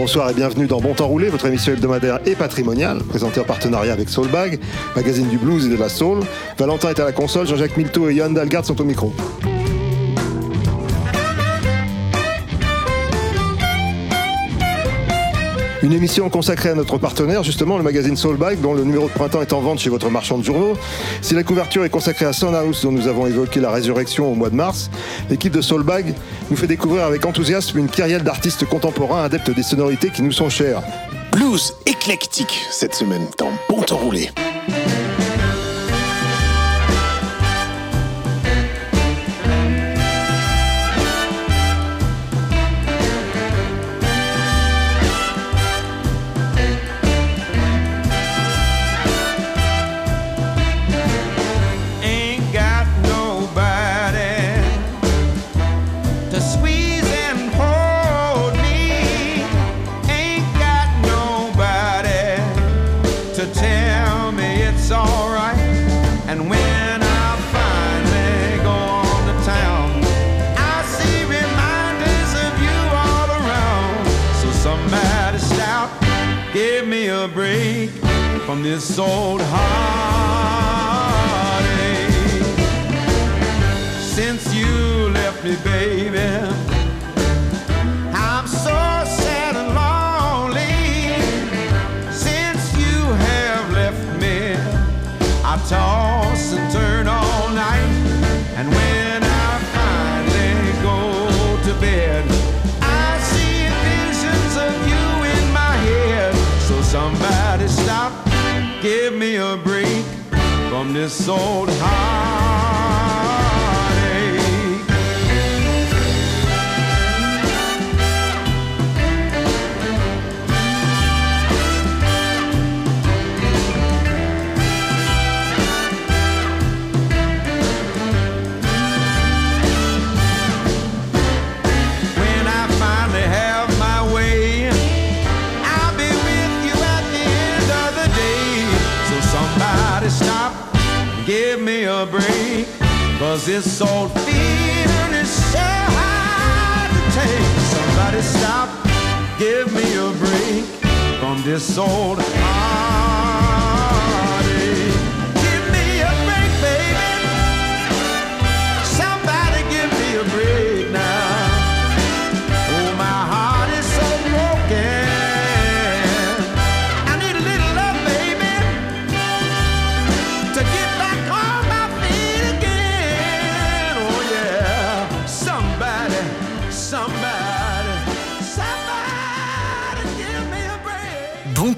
Bonsoir et bienvenue dans Bon Temps Roulé, votre émission hebdomadaire et patrimoniale, présentée en partenariat avec Soulbag, magazine du blues et de la soul. Valentin est à la console, Jean-Jacques Milto et Johan Dalgard sont au micro. Une émission consacrée à notre partenaire, justement, le magazine Soulbag, dont le numéro de printemps est en vente chez votre marchand de journaux. Si la couverture est consacrée à House, dont nous avons évoqué la résurrection au mois de mars, l'équipe de Soulbag nous fait découvrir avec enthousiasme une carrière d'artistes contemporains adeptes des sonorités qui nous sont chères. Blues éclectique cette semaine dans Bon Temps Roulé. From this old heartache. Give me a break from this old heartache. Cause this old feeling is so hard to take. Somebody stop, give me a break from this old heartache.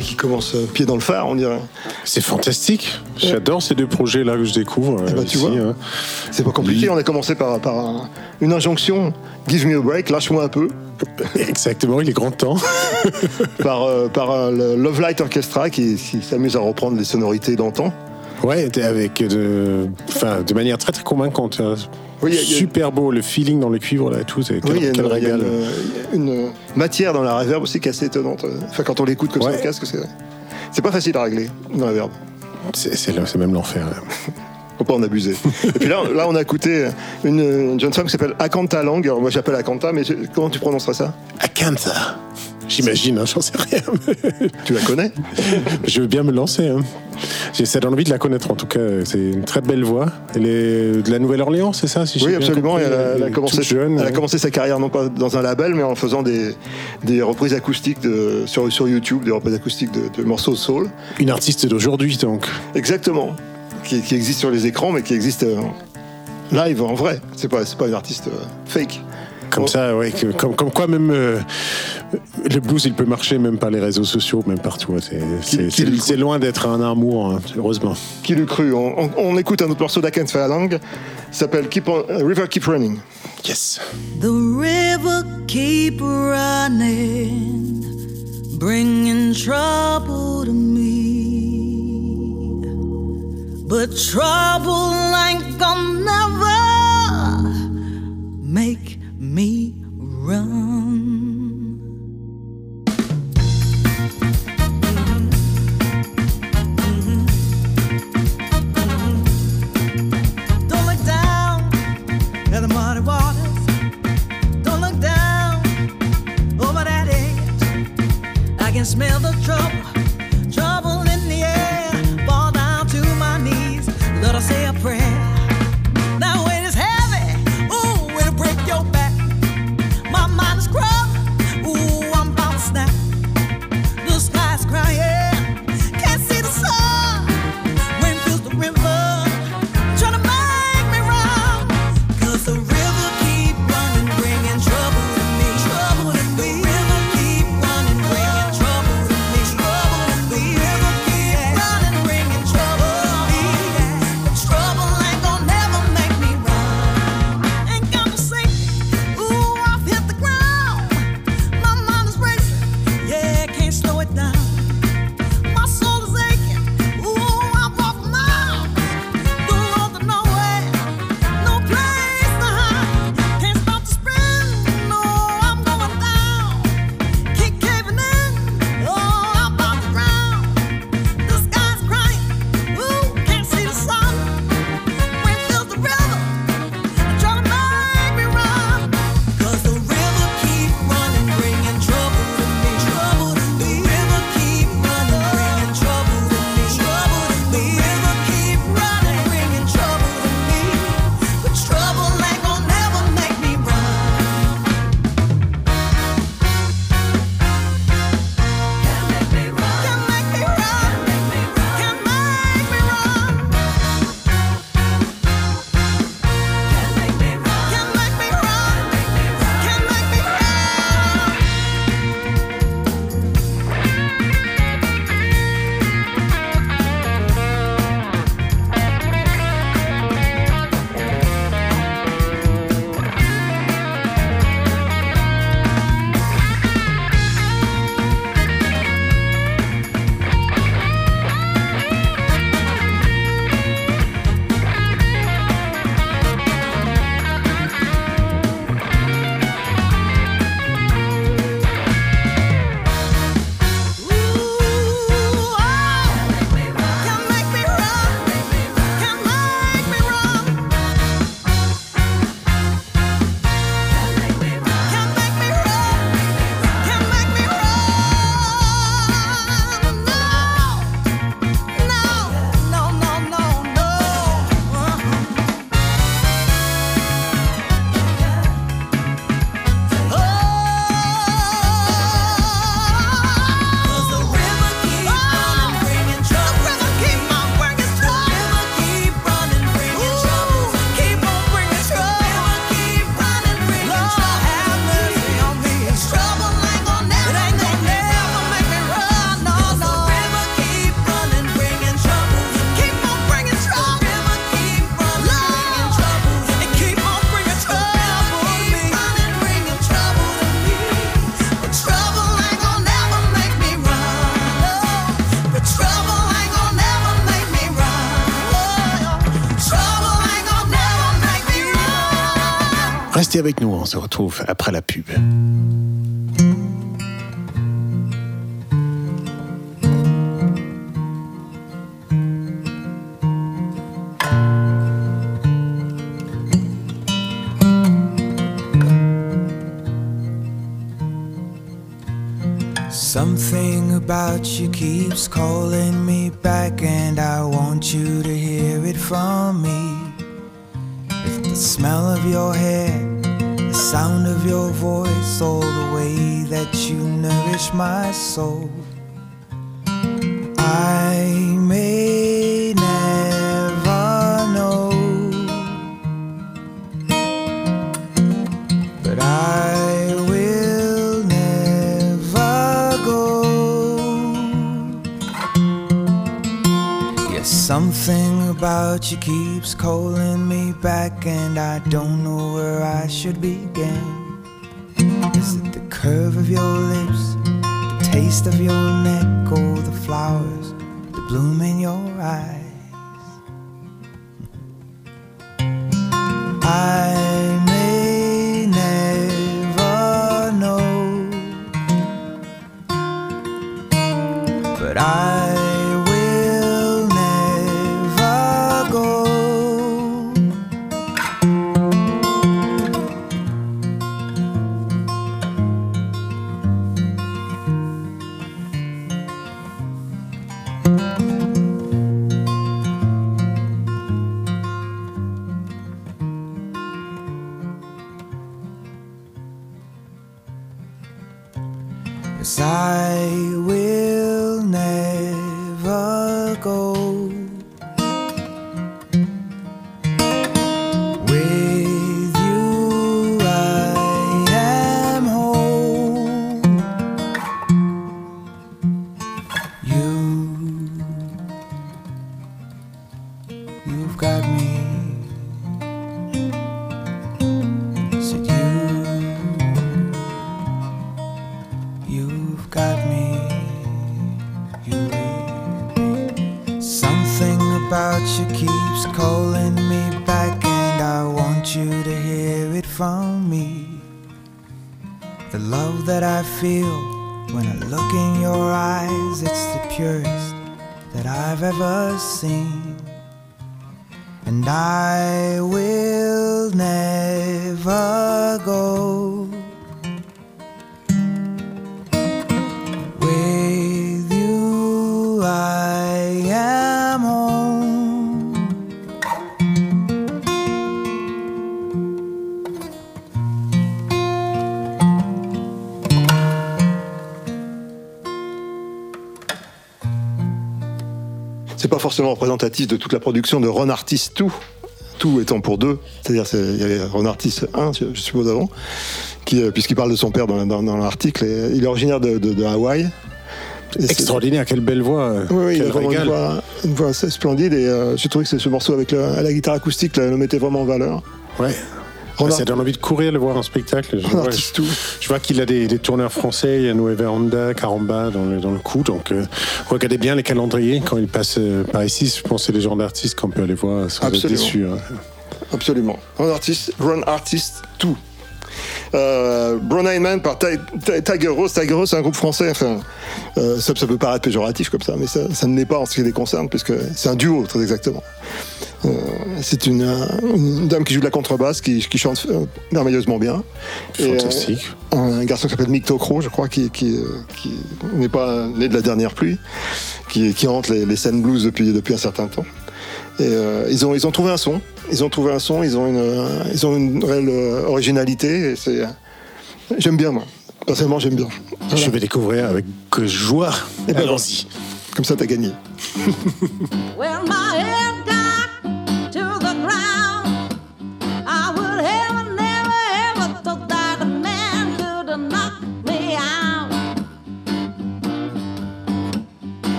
qui commence euh, pied dans le phare, on dirait. C'est fantastique. J'adore ces deux projets-là que je découvre. Eh ben, euh, tu ici, vois. hein. C'est pas compliqué, on a commencé par, par un- une injonction, give me a break, lâche-moi un peu, Exactement, il est grand temps. par, euh, par euh, le Love Light Orchestra qui, qui s'amuse à reprendre les sonorités d'antan. Ouais, avec de, enfin, de manière très très convaincante. hein. Oui, a- Super beau, le feeling dans le cuivre là, et tout. Oui, il y a une, y a une- une matière dans la reverb aussi qui est assez étonnante. Enfin, quand on l'écoute comme ça au casque, c'est, c'est pas facile à régler dans la reverb. C'est même l'enfer. Faut pas en abuser. Et puis là, là, on a écouté une, une jeune femme qui s'appelle Akanta Lang. Alors, moi, j'appelle Akanta, mais je- comment tu prononceras ça? Akanta. J'imagine, hein, j'en sais rien. Tu la connais Je veux bien me lancer. Hein. J'essaie d'envie de la connaître en tout cas. C'est une très belle voix. Elle est de la Nouvelle-Orléans, c'est ça si j'ai Oui, absolument. compris Elle a, elle a Toute commencé, jeune. elle a hein. commencé sa carrière non pas dans un label, mais en faisant des, des reprises acoustiques de, sur, sur YouTube, des reprises acoustiques de, de morceaux de soul. Une artiste d'aujourd'hui donc. Exactement. Qui, qui existe sur les écrans, mais qui existe euh, live, en vrai. C'est pas, pas une artiste euh, fake. Comme Oh. ça, ouais, que- comme, comme quoi même euh, le blues, il peut marcher même par les réseaux sociaux, même partout. hein. C'est- loin d'être un amour, hein, heureusement. Qui l'eût cru on, on- on écoute un autre morceau d'Akanta Lang. Il s'appelle Keep on- euh, River Keep Running. Yes. The river keep running, bringing trouble to me. But trouble ain't gonna never make me run. Don't look down at the muddy waters. Don't look down over that edge. I can smell the trouble Restez avec nous, on se retrouve après la pub. Something about you keeps calling me back, and I want you to hear it from me. If the smell of your hair, your voice, all the way that you nourish my soul, I may never know, but I will never go. Yes, something about you keeps calling me back, and I don't know where I should begin. Curve of your lips, the taste of your neck, or the flowers that bloom in your eyes? I've ever seen. And I will never go. Pas forcément représentatif de toute la production de Ron Artist 2. Tout étant pour deux, c'est-à-dire c'est- il y avait Ron Artist 1, je suppose avant, qui, euh, puisqu'il parle de son père dans, dans- dans l'article, il est originaire de, de- de Hawaï. Et c'est- Extraordinaire, quelle belle voix. euh, Oui, il a vraiment une voix, une voix assez splendide et euh, j'ai trouvé que c'est ce morceau avec le- la guitare acoustique là, le mettait vraiment en valeur. Ouais. Ça donne envie de courir le voir en spectacle. Je, vois, Artist je- 2. je vois qu'il a des, des tourneurs français, il y a Nueva Honda, Caramba dans le, dans le coup. Donc euh, regardez bien les calendriers quand ils passent euh, par ici. Je pense que c'est les genres d'artistes qu'on peut aller voir sans être Absolument. déçus. hein. Absolument. Ron Artist, Ron Artist 2. Euh, Brown Eyed Man par Ti- Ti- Tiger Rose. Tiger Rose, c'est un groupe français. Enfin, euh, ça, ça peut paraître péjoratif comme ça, mais ça, ça ne l'est pas en ce qui les concerne, puisque c'est un duo, très exactement. Euh, c'est une, euh, une dame qui joue de la contrebasse, qui, qui chante merveilleusement bien. Et, Fantastique. un garçon qui s'appelle Mick Tokro, je crois, qui, qui, qui n'est pas né de la dernière pluie, qui, qui hante les, les scènes blues depuis, depuis un certain temps. Et euh, ils, ont, ils ont trouvé un son, ils ont trouvé un son, ils ont une, euh, ils ont une réelle euh, originalité. et c'est, euh, j'aime bien, moi. Personnellement, j'aime bien. Voilà. Je vais découvrir avec joie. Eh ben, Allons-y. Comme ça, t'as gagné.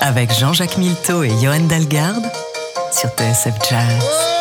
avec Jean-Jacques Milteau et Johan Dalgarde sur TSF Jazz.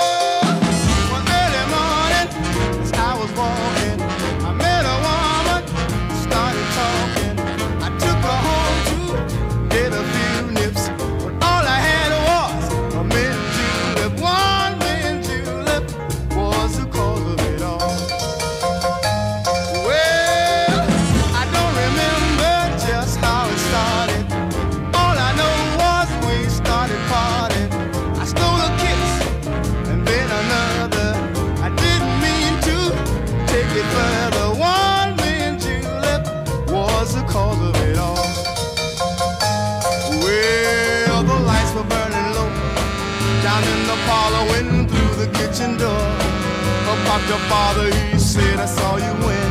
Kitchen door. Oh, up popped your father, he said, I saw you win.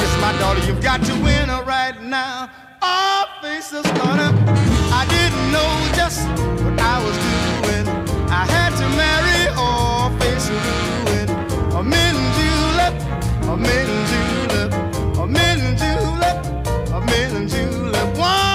You my daughter, you've got to win her right now. Our faces caught up. I didn't know just what I was doing. I had to marry or face ruin. A mint julep, a mint julep, a mint julep, a mint julep. One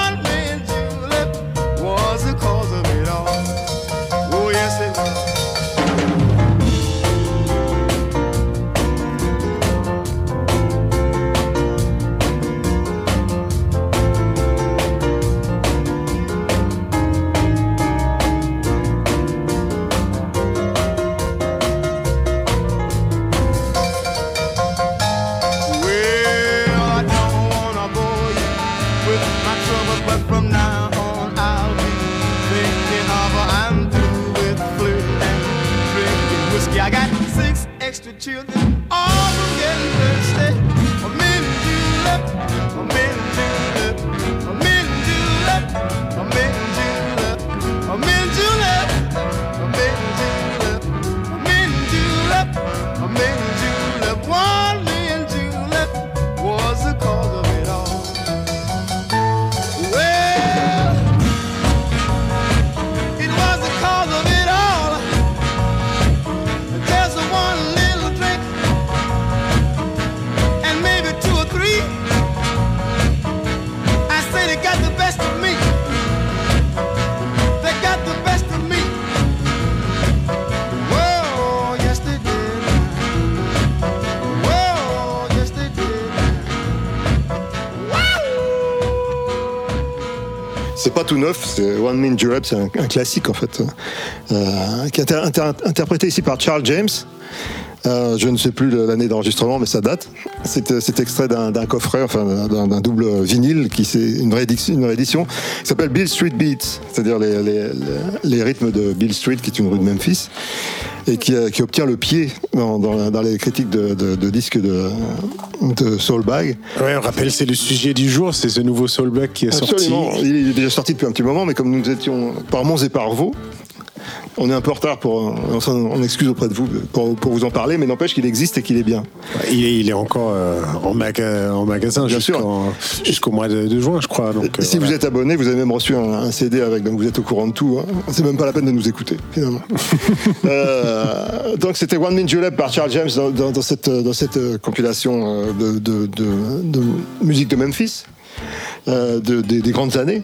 children, tout neuf, c'est One Min Julep, c'est un, classique en fait, euh, qui est inter- inter- interprété ici par Charles James. Euh, je ne sais plus l'année d'enregistrement, mais ça date. C'est c'est extrait d'un coffret, enfin d'un double vinyle, qui c'est une réédition, une qui s'appelle Bill Street Beats, c'est-à-dire les rythmes de Bill Street, qui est une rue de Memphis, et qui, euh, qui obtient le pied dans, dans- dans les critiques de, de- de disques de, de Soulbag. Ouais, on rappelle, c'est le sujet du jour, c'est ce nouveau Soulback qui est Absolument. sorti. Il est déjà sorti depuis un petit moment, mais comme nous étions par Mons et par Vaux, on est un peu en retard pour. On, s'en- on excuse auprès de vous pour, pour vous en parler, mais n'empêche qu'il existe et qu'il est bien. Il est, il est encore euh, en, maga- en magasin jusqu'au mois de, de juin, je crois. Donc, euh, si vous êtes abonné, vous avez même reçu un, un CD avec, donc vous êtes au courant de tout. Hein. C'est même pas la peine de nous écouter, finalement. Euh, donc c'était One Min Julep par Charles James dans, dans- dans cette, dans cette euh, compilation euh, de, de- de- de musique de Memphis. Euh, de- des- des grandes années.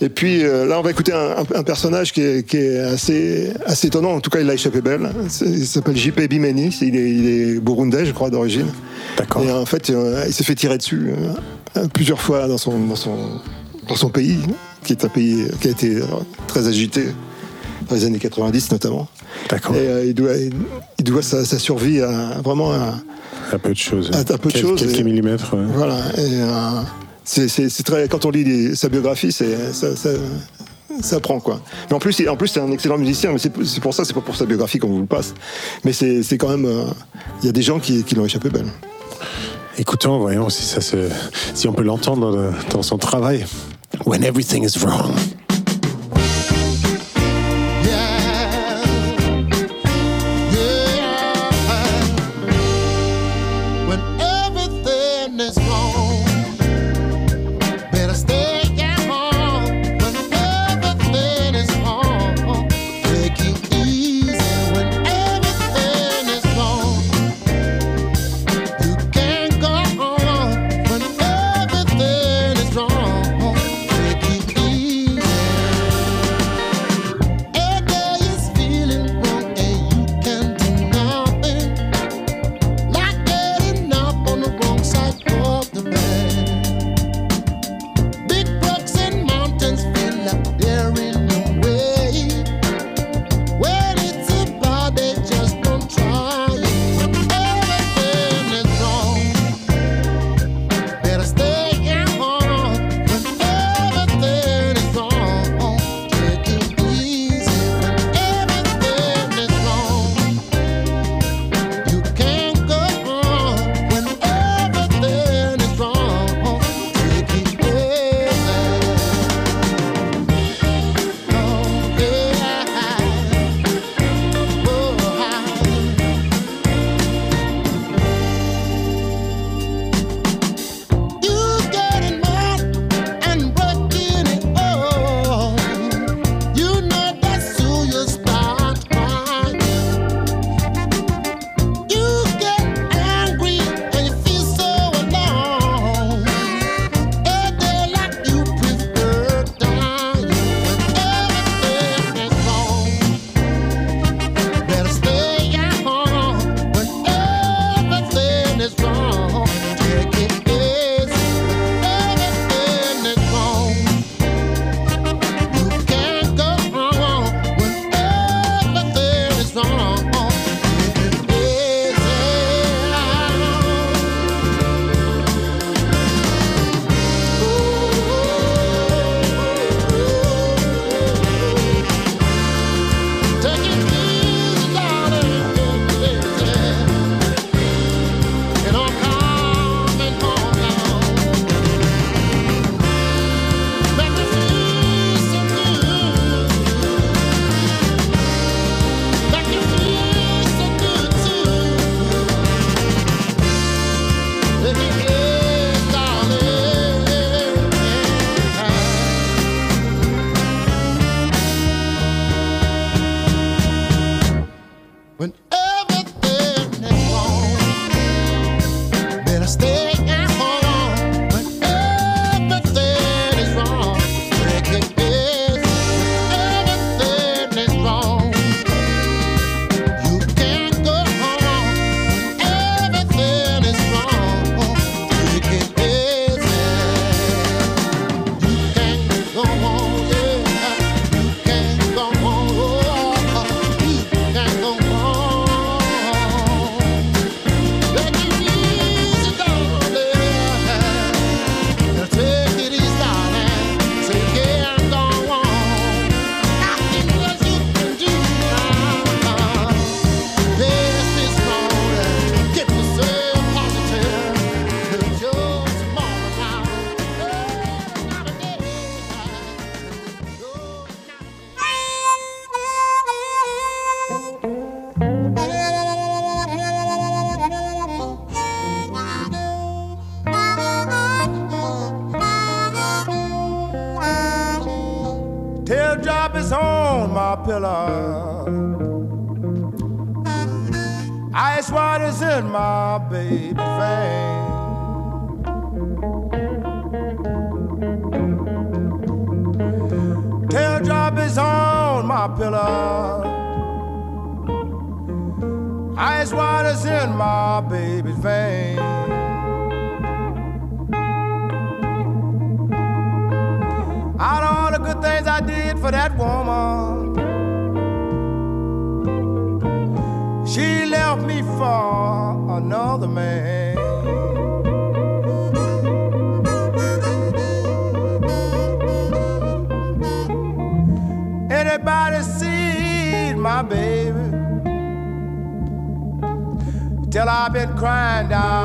Et puis euh, là, on va écouter un, personnage qui est, qui est assez, assez étonnant. En tout cas, il a échappé belle. Il s'appelle JP Bimeni. Il est, il est burundais, je crois, d'origine. D'accord. Et en fait, euh, il s'est fait tirer dessus plusieurs fois dans son, dans, son, dans son pays, qui est un pays qui a été très agité dans les années 90 notamment. D'accord. Et euh, il doit, il doit sa, sa survie à vraiment à, Un peu de choses. Un peu de choses, Quelques et- millimètres. ouais. voilà. Et, euh, c'est, très, quand on lit sa biographie, c'est, ça, prend quoi. Mais en plus, en plus, c'est un excellent musicien. Mais c'est, pour ça, c'est pas pour sa biographie qu'on vous le passe. Mais c'est, quand même, euh, il y a des gens qui, l'ont échappé belle. Écoutons, voyons si on peut l'entendre dans, dans son travail. When everything is wrong. Crying down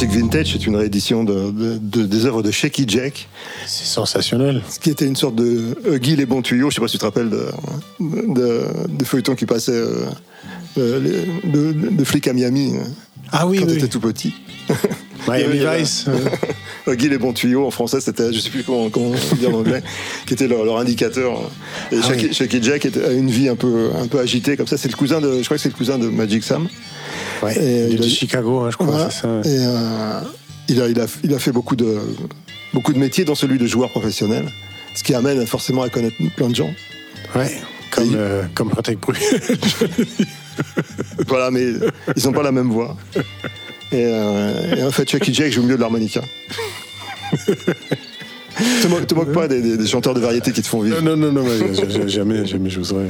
l'authentique vintage, c'est une réédition de, de- de- des œuvres de Shaky Jack, C'est sensationnel. ce qui était une sorte de Huggy les bons tuyaux. Je sais pas si tu te rappelles de, feuilletons qui passaient euh, euh, de, flics à Miami euh, Ah oui, quand oui. t'étais tout petit. Miami avait- Vice. euh, Huggy les bons tuyaux en français, c'était, je sais plus comment, comment on dit en anglais, qui était leur, leur indicateur. Et Ah Shaky, oui. Shaky Jack a une vie un peu, un peu agitée comme ça. C'est le cousin de, je crois que c'est le cousin de Magic Sam. Ouais, Et il est il de a- Chicago, hein, je crois, Voilà. ça. ouais. Et euh, il, a, il, a, il a fait beaucoup de, beaucoup de métiers, dont celui de joueur professionnel. Ce qui amène forcément à connaître plein de gens. Ouais, comme, euh, comme Patrick. Voilà, mais ils n'ont pas la même voix. Et, euh, et en fait, Chucky Jack joue mieux de l'harmonica. te, moque, te moque pas des, des- des chanteurs de variété qui te font vivre. non, non, non, j- jamais, jamais j'oserais.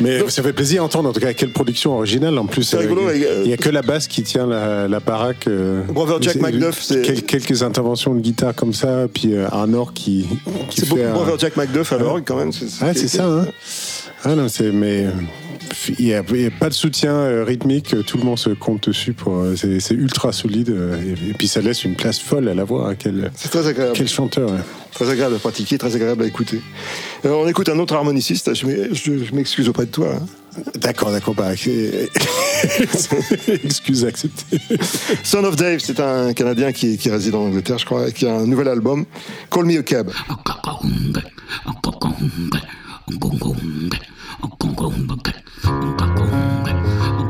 Mais ça fait plaisir d'entendre, en tout cas, quelle production originale. En plus, rigolo, euh, euh, il n'y a que la basse qui tient la, la baraque. euh, Brother Jack McDuff, c'est- quel- quelques interventions de guitare comme ça, puis euh, un or qui, qui C'est beaucoup Brother Jack McDuff à l'orgue quand même. Ah, c'est ça, hein. Ah non, c'est. Mais. euh, Il n'y a, il y a pas de soutien euh, rythmique, tout le monde se compte dessus. pour. euh, C'est c'est ultra solide. euh, Et, et puis ça laisse une place folle à la voix. hein, Quel, C'est très agréable. quel chanteur. ouais. Très agréable à pratiquer, très agréable à écouter. Alors, on écoute un autre harmoniciste. Je m'ex- je- je m'excuse auprès de toi. hein. D'accord, d'accord. Bah, Excuse acceptée. Son of Dave, c'est un Canadien qui, qui réside en Angleterre, je crois, qui a un nouvel album, Call Me a Cab. 公公公公公公公公。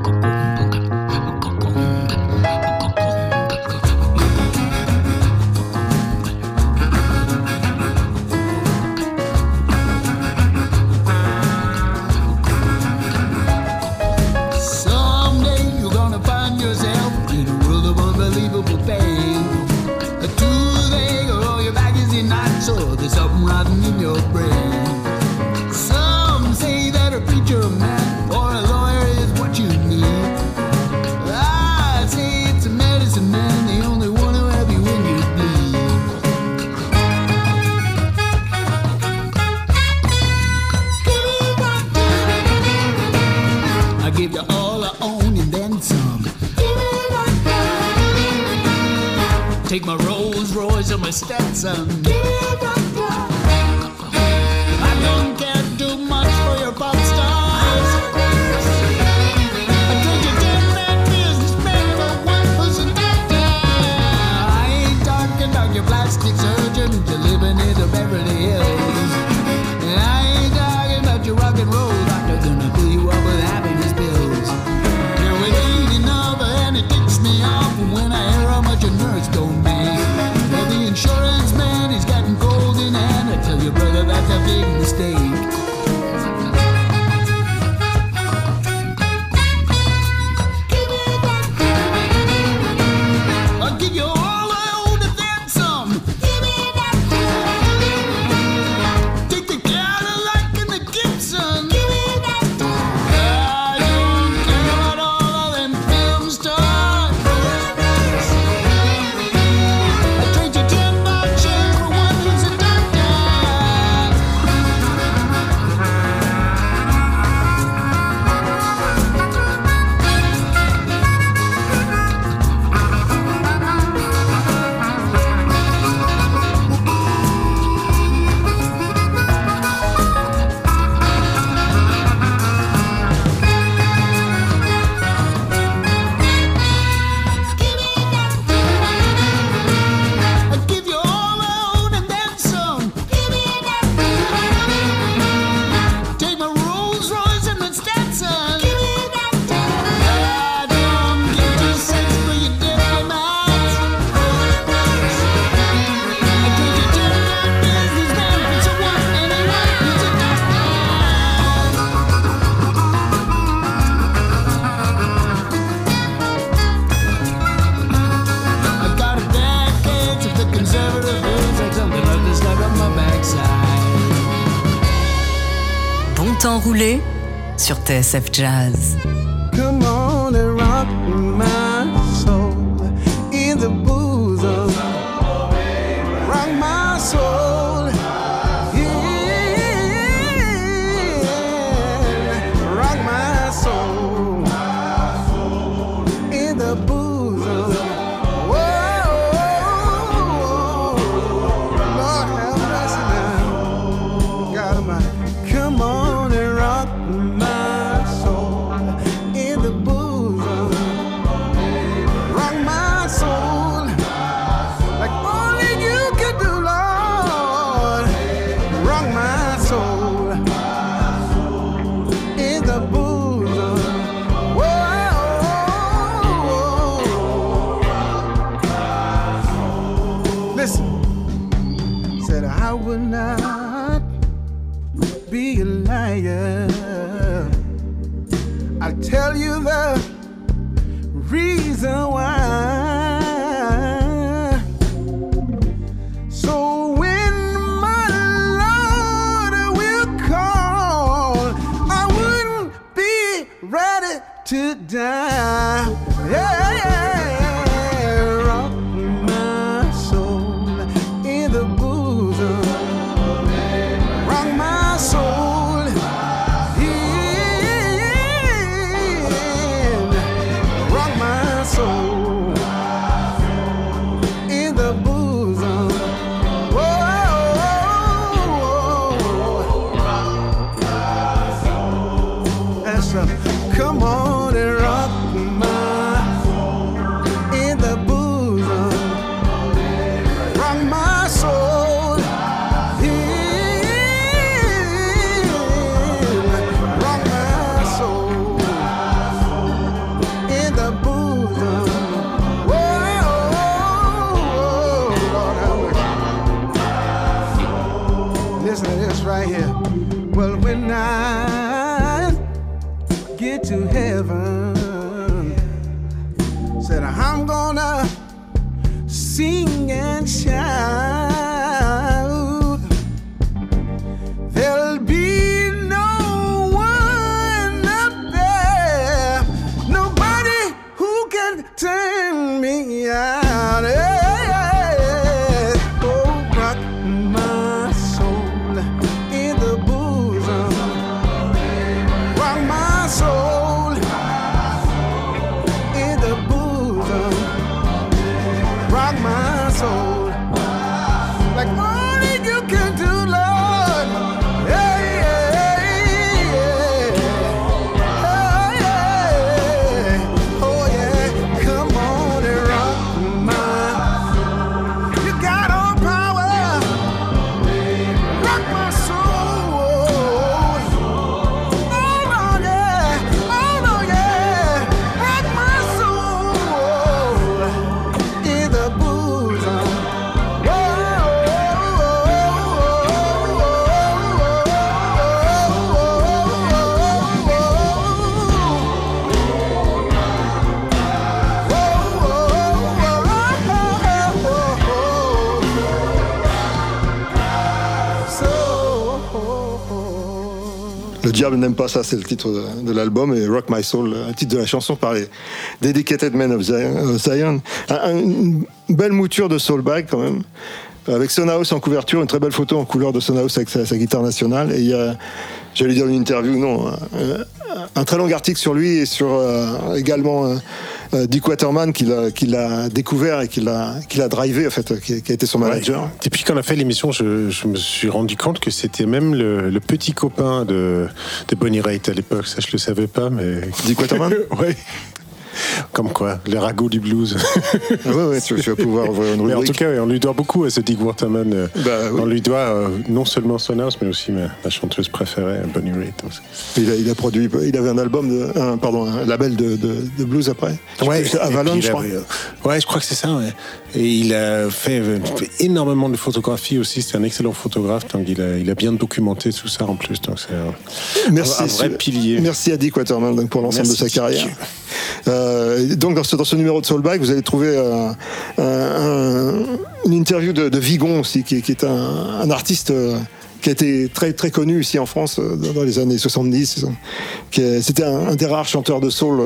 give you all I own and then some. Take my Rolls Royce and my Stetson. I don't care too much for your pop stars. Don't you take that business, businessman for one person I ain't talking about your plastic surgeon. You're living in a Beverly Hills. Sur TSF Jazz. Le diable n'aime pas ça, c'est le titre de, l'album et Rock My Soul, le titre de la chanson par les Dedicated Men of Zion. Un- un- une belle mouture de soul bag quand même, avec Son House en couverture, une très belle photo en couleur de Son House avec sa, sa guitare nationale. Et il y a, j'allais dire une interview, non, un, un très long article sur lui et sur euh, également euh, euh, Dick Waterman qui l'a, découvert et qui l'a, qui l'a drivé en fait, qui, qui a été son manager. Ouais. Et puis quand on a fait l'émission, je, je me suis rendu compte que c'était même le, le petit copain de, de Bonnie Raitt à l'époque. Ça, je le savais pas, mais. Dick Waterman Ouais. Comme quoi, les ragots du blues. Ouais, ouais, tu, tu vas pouvoir ouvrir une Mais en rubrique. tout cas, on lui doit beaucoup à ce Dick Waterman. euh, Bah, oui. On lui doit euh, non seulement Son House, mais aussi ma, ma chanteuse préférée, Bonnie Raitt. Il a, il a produit, il avait un album, de, un, pardon, un label de, de, de blues après. Ouais, Avalon, je crois. euh, Ouais, je crois que c'est ça. Ouais. Et il a fait, euh, fait énormément de photographie aussi. C'est un excellent photographe. Donc il a, il a bien documenté tout ça en plus. Donc c'est un, Merci, un vrai pilier. Merci à Dick Waterman donc, pour l'ensemble de sa carrière. Euh, donc dans ce, dans ce numéro de Soulbag, vous allez trouver euh, un- un- une interview de, de Vigon aussi, qui, qui est un, un artiste euh, qui a été très très connu ici en France dans les années 70. qui est- C'était un, un des rares chanteurs de soul,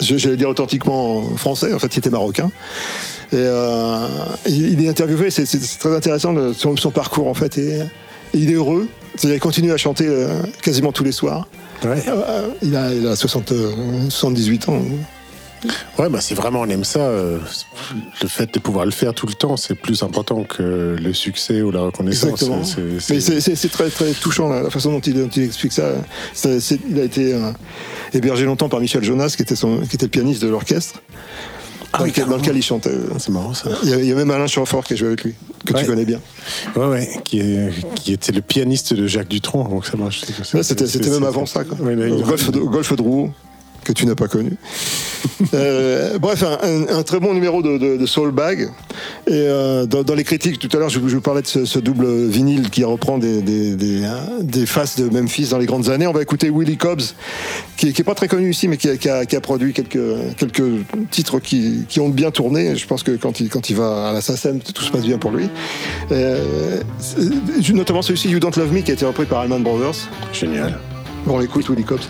j'allais dire authentiquement français, en fait, qui était marocain. Et euh, il, il est interviewé, c'est très intéressant de, son, son parcours en fait. Et, et il est heureux, qu'il continue à chanter euh, quasiment tous les soirs. Ouais. Euh, il, a, il a 60, euh, 78 ans. Ouais, bah si vraiment on aime ça, euh, le fait de pouvoir le faire tout le temps, c'est plus important que le succès ou la reconnaissance. Exactement. C'est- très, très touchant la, la façon dont il, dont il explique ça. Il a été euh, hébergé longtemps par Michel Jonas, qui était, son, qui était le pianiste de l'orchestre. dans, oui, lequel, dans lequel il chantait. C'est marrant ça. Il y, a, il y a même Alain Chamfort qui a joué avec lui, que Ouais. tu connais bien. Ouais, ouais, qui, est- qui était le pianiste de Jacques Dutronc, donc ça marche. C'était même avant ça. Quoi. Ouais, là, il- Au golf, de, au golf de Rouen, que tu n'as pas connu. Euh, bref, un, un- un très bon numéro de, de, de Soul Bag. Et euh, dans, dans les critiques, tout à l'heure, je, je vous parlais de ce, ce double vinyle qui reprend des, des, des, hein, des faces de Memphis dans les grandes années. On va écouter Willie Cobbs, qui n'est pas très connu ici, mais qui a, qui a- qui a produit quelques, quelques titres qui, qui ont bien tourné. Je pense que quand il, quand il va à la SACEM, tout se passe bien pour lui. Euh, notamment celui-ci, You Don't Love Me, qui a été repris par Allman Brothers. Génial. Bon, on l'écoute, Willie Cobbs.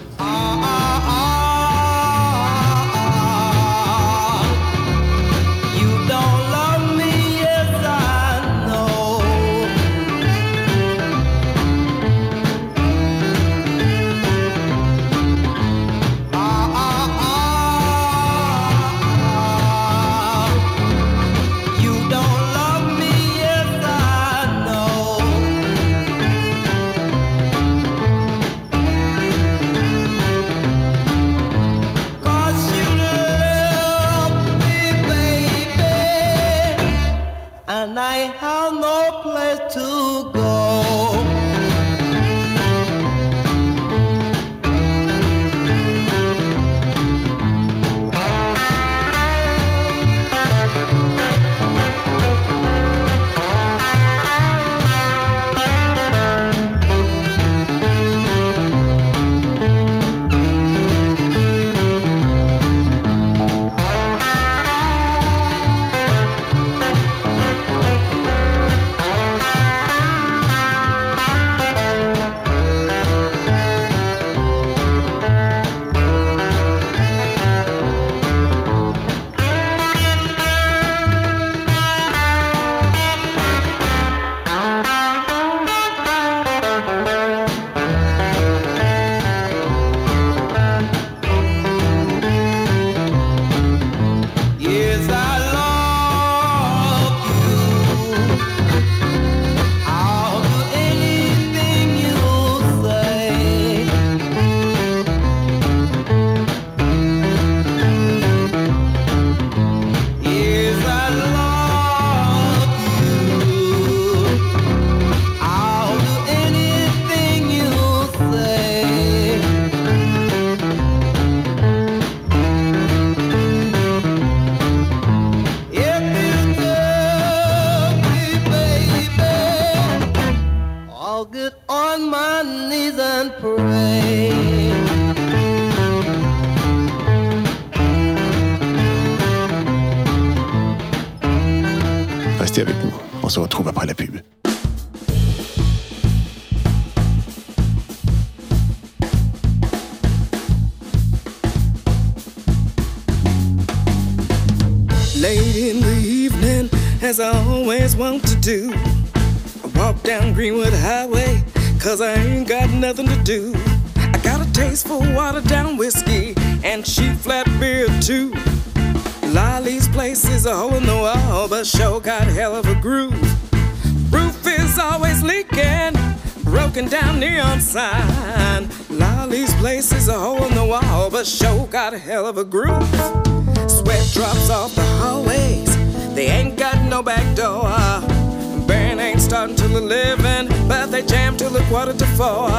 Starting till 11, but they jam till a quarter to four.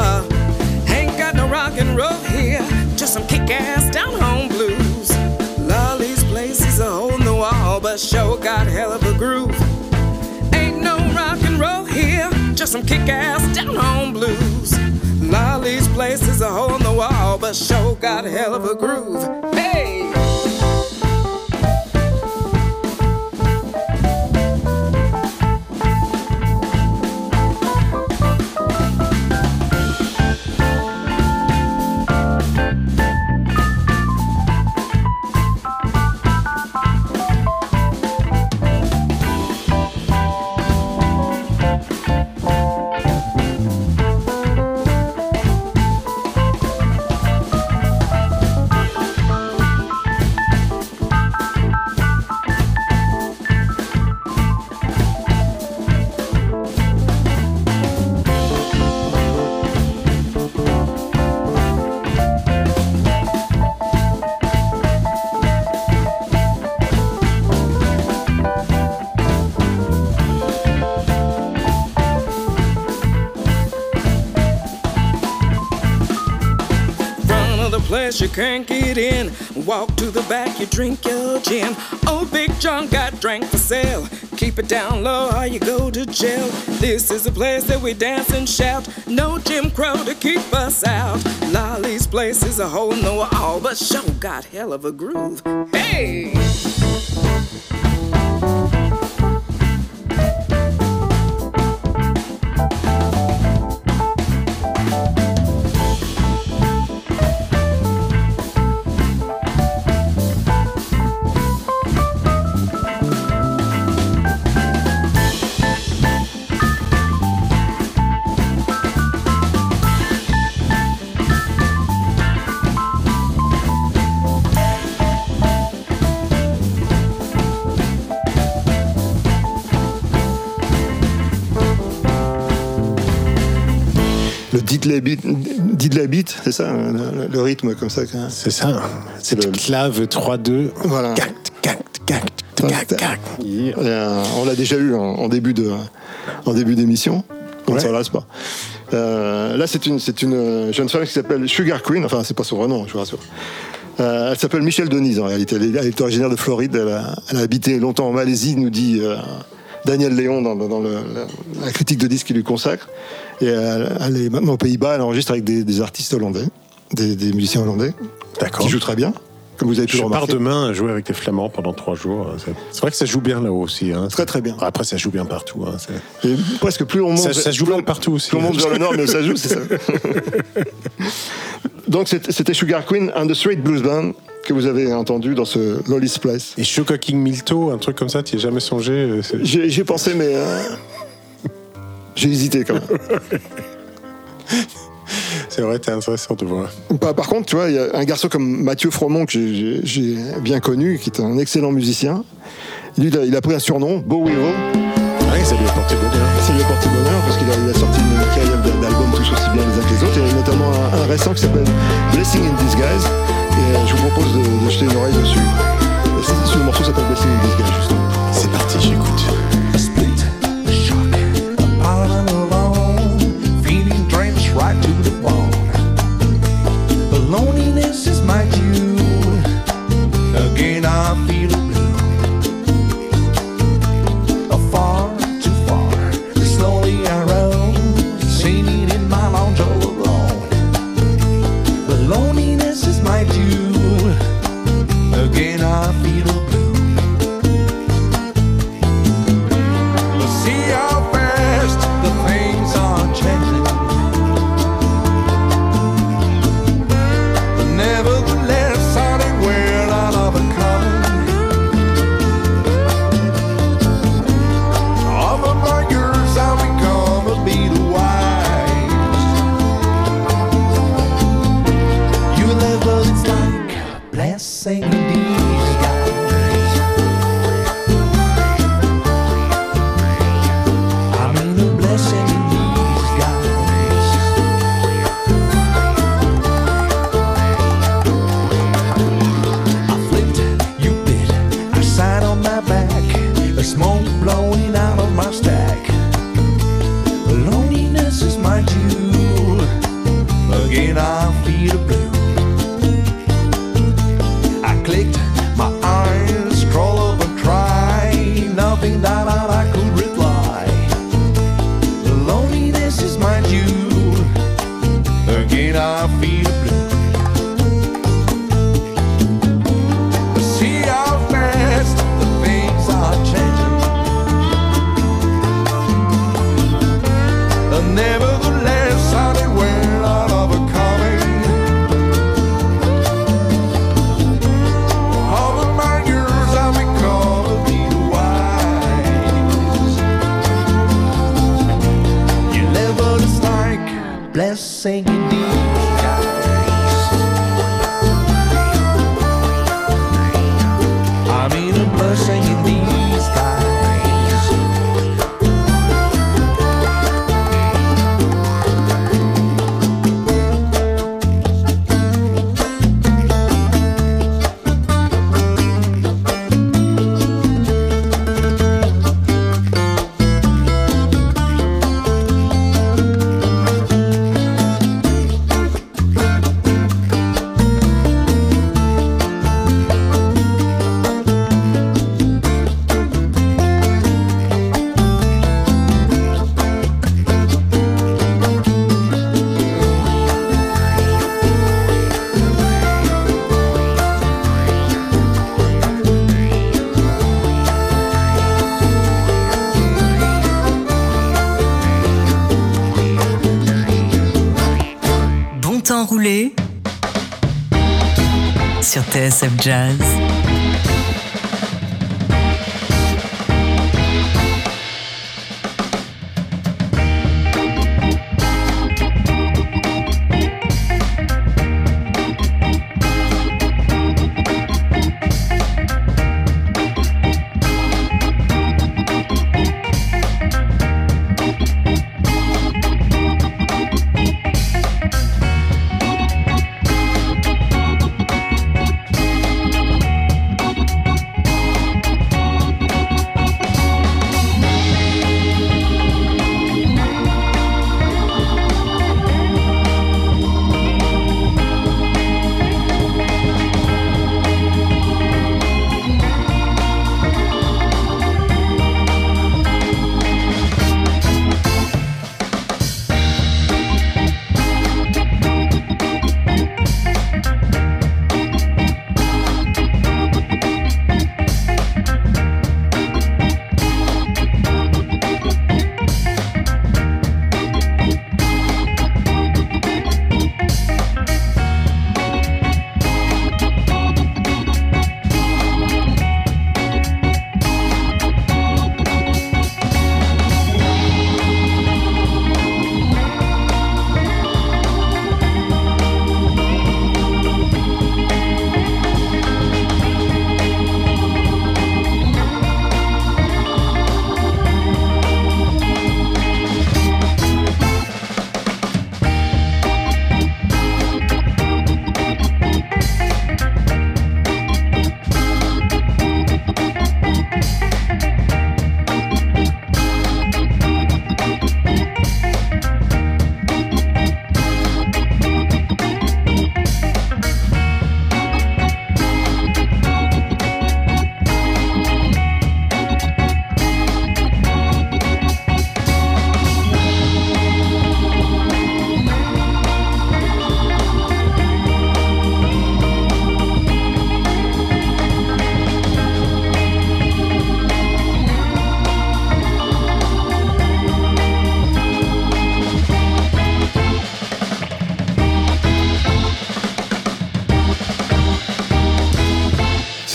Ain't got no rock and roll here, just some kick ass down home blues. Lolly's place is a hole in the wall, but sure got hell of a groove. Ain't no rock and roll here, just some kick ass down home blues. Lolly's place is a hole in the wall, but sure got hell of a groove. Hey! Can't get in. Walk to the back, you drink your gin. Old Big John got drank for sale. Keep it down low or you go to jail. This is a place that we dance and shout. No Jim Crow to keep us out. Lolly's place is a hole in the wall, but show got hell of a groove. Hey! Diddley beat, diddley beat, c'est ça, hein, le, le rythme comme ça. C'est ça. Cette le- clave 3-2. Voilà. Cac, cac, cac, cac, cac. Yeah. Et, euh, on l'a déjà eu en, en début de, en début d'émission. On ne s'en lasse pas. Euh, là, c'est une, c'est une jeune femme qui s'appelle Sugar Queen. Enfin, c'est pas son vrai nom, je vous rassure. Euh, elle s'appelle Michelle Denise en réalité. Elle est, elle est originaire de Floride. Elle a, elle a habité longtemps en Malaisie, nous dit euh, Daniel Léon dans, dans le- la, la critique de disque qu'il lui consacre. Et elle, est maintenant aux Pays-Bas. Elle enregistre avec des, des artistes hollandais, des, des musiciens hollandais, D'accord. qui jouent très bien, comme vous avez pu Je pars demain jouer avec les Flamands pendant trois jours. C'est- C'est vrai que ça joue bien là-haut aussi. hein. Très très bien. Après, ça joue bien partout. hein. Et presque plus on monte, Ça, ça joue bien partout aussi. plus on monte vers le nord, mais ça joue, c'est ça. Donc c'était Sugar Queen and the Straight Blues Band que vous avez entendu dans ce Lolly's Place. Et Sugar King Milto, un truc comme ça, tu n'y as jamais songé euh, j'ai pensé, mais euh, j'ai hésité quand même. C'est vrai, c'est intéressant de voir. Par, par contre, tu vois, il y a un garçon comme Mathieu Fromont que j'ai- bien connu, qui est un excellent musicien. Lui, il a, il a pris un surnom, Beau Weevil. Ouais, ça lui a porté bonheur. Ça lui a porté bonheur parce qu'il a, il a sorti une carrière d'albums tous aussi bien les uns que les autres. Et notamment un, un récent qui s'appelle Blessing in Disguise. Et euh, je vous propose de, de jeter une oreille dessus. Ce morceau s'appelle Blessing in Disguise, I feel Jazz.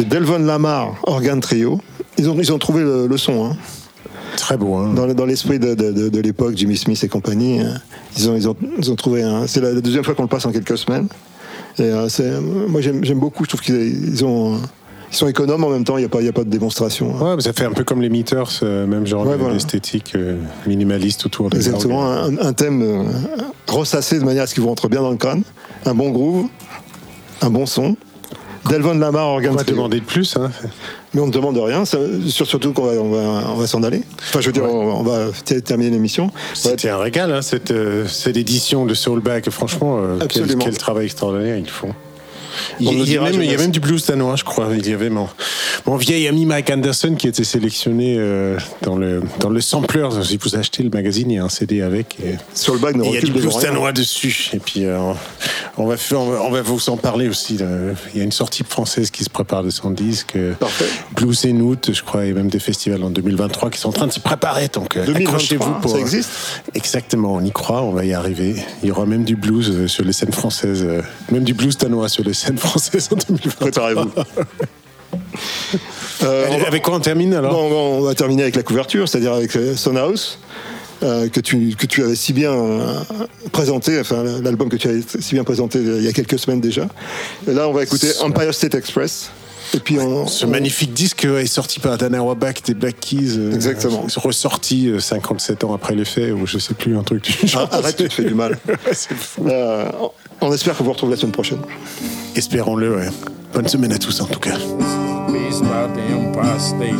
Delvon Lamar, organe trio. Ils ont, ils ont trouvé le, le son. hein. Très beau. Hein. Dans, dans l'esprit de, de- de- de l'époque, Jimmy Smith et compagnie, hein. ils, ont, ils, ont, ils ont trouvé. C'est la deuxième fois qu'on le passe en quelques semaines. Et euh, c'est- moi, j'aime beaucoup. Je trouve qu'ils ils ont. Ils sont économes en même temps, il n'y a, pas- y a pas de démonstration. Ouais, mais ça fait un peu comme les Meters, euh, même genre Ouais, voilà. d'esthétique euh, minimaliste autour des Exactement, un thème euh, ressassé de manière à ce qu'il vous rentre bien dans le crâne. Un bon groove, un bon son. Delvon Lamar, On va demander de plus. Hein. Mais on ne demande rien, ça- surtout qu'on va, on va, on va s'en aller. Enfin, je veux dire, on, on va terminer l'émission. C'était un régal, hein, cette, euh, cette édition de Soulback. Franchement, euh, quel, quel travail extraordinaire ils font. Il, il y a même, il y a du blues danois, je crois. Il y avait mon, mon vieil ami Mike Anderson qui était sélectionné euh, dans, le, dans le Sampler. Si vous achetez le magazine, il y a un CD avec. Et, Soulbag ne et il y a du blues rien. danois dessus. Et puis, euh, on, va faire, on, va, on va vous en parler aussi. là. Il y a une sortie française qui se prépare de son disque. euh, Blues et Noot, je crois, et même des festivals en 2023 qui sont en train de se préparer. Donc, 2023, accrochez-vous pour. ça existe Exactement, on y croit, on va y arriver. Il y aura même du blues sur les scènes françaises, même du blues danois sur les scènes françaises en 2023. Préparez-vous. Euh, Allez, avec quoi on termine alors? Bon, on va terminer avec la couverture, c'est-à-dire avec euh, Son House. euh, que, tu, que tu avais si bien euh, présenté, enfin l'album que tu avais si bien présenté il y a quelques semaines déjà. Et là, on va écouter Empire State Express. Et puis on, Ce magnifique disque est sorti par Dana Wabach des Black Keys. euh, Exactement. Ressorti euh, 57 ans après les faits, ou je sais plus, un truc du genre. Ah, arrête, tu te fais du mal. On espère qu'on vous retrouve la semaine prochaine. Espérons-le. Bonne semaine à tous en tout cas. Me.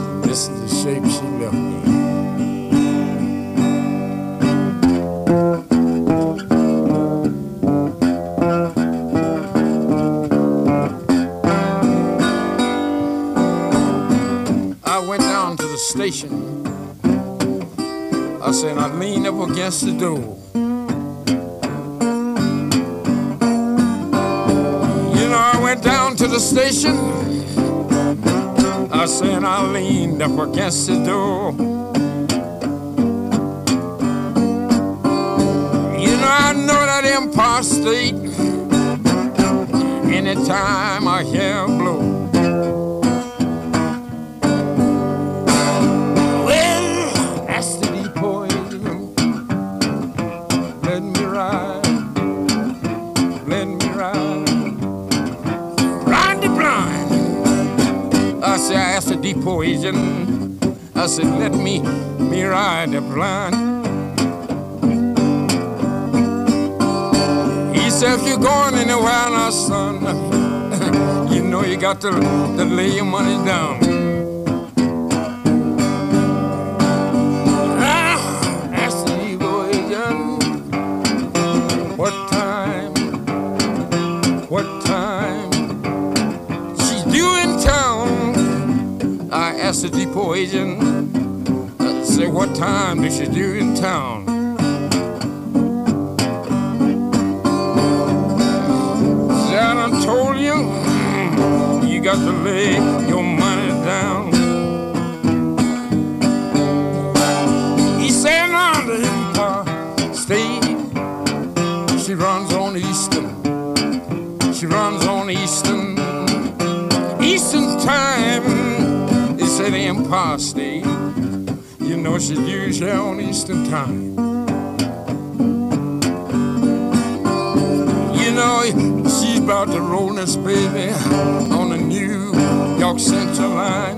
I said, I leaned up against the door. Went down to the station. I said I leaned up against the door. You know I know that Empire State. Anytime I hear blow. I said, let me, me ride the blind. He said, if you're going anywhere now, son, you know you got to, to lay your money down. The depot agent, I said, what time is she due in town? Said, I done told you, hmm, you got to lay your money down. He said, the Empire State, she runs on Eastern. She runs on. Eastern say the Empire. You know she's usually on Eastern time. You know she's about to roll this baby on the New York Central line.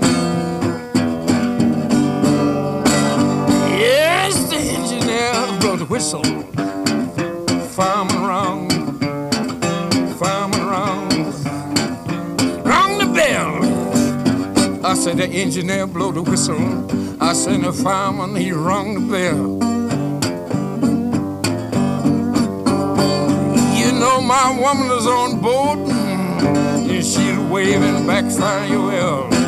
Yes, the engineer blow the whistle. Said the engineer blow the whistle. I said the fireman he rung the bell. You know my woman is on board, and she's waving back farewell.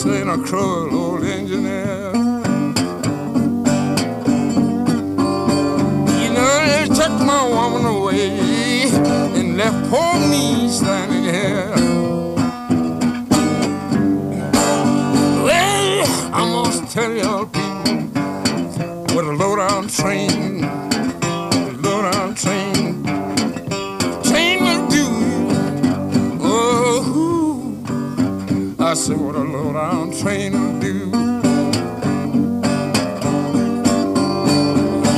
I said, a cruel old engineer. You know, they took my woman away and left poor me standing here. Well, I must tell y'all people what a low-down train, train.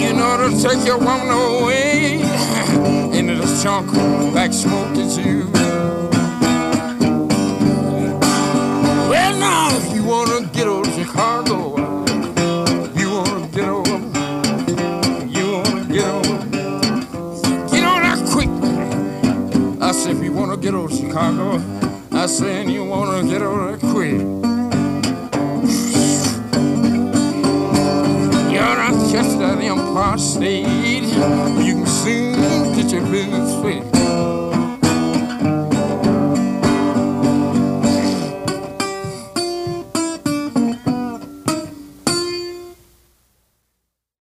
You know to take your woman away into the trunk, back smoke is you. Well now, if you wanna get old Chicago. You wanna get you wanna get. Get on quick. I said, if you wanna get old Chicago, I said, you wanna get over. my state. You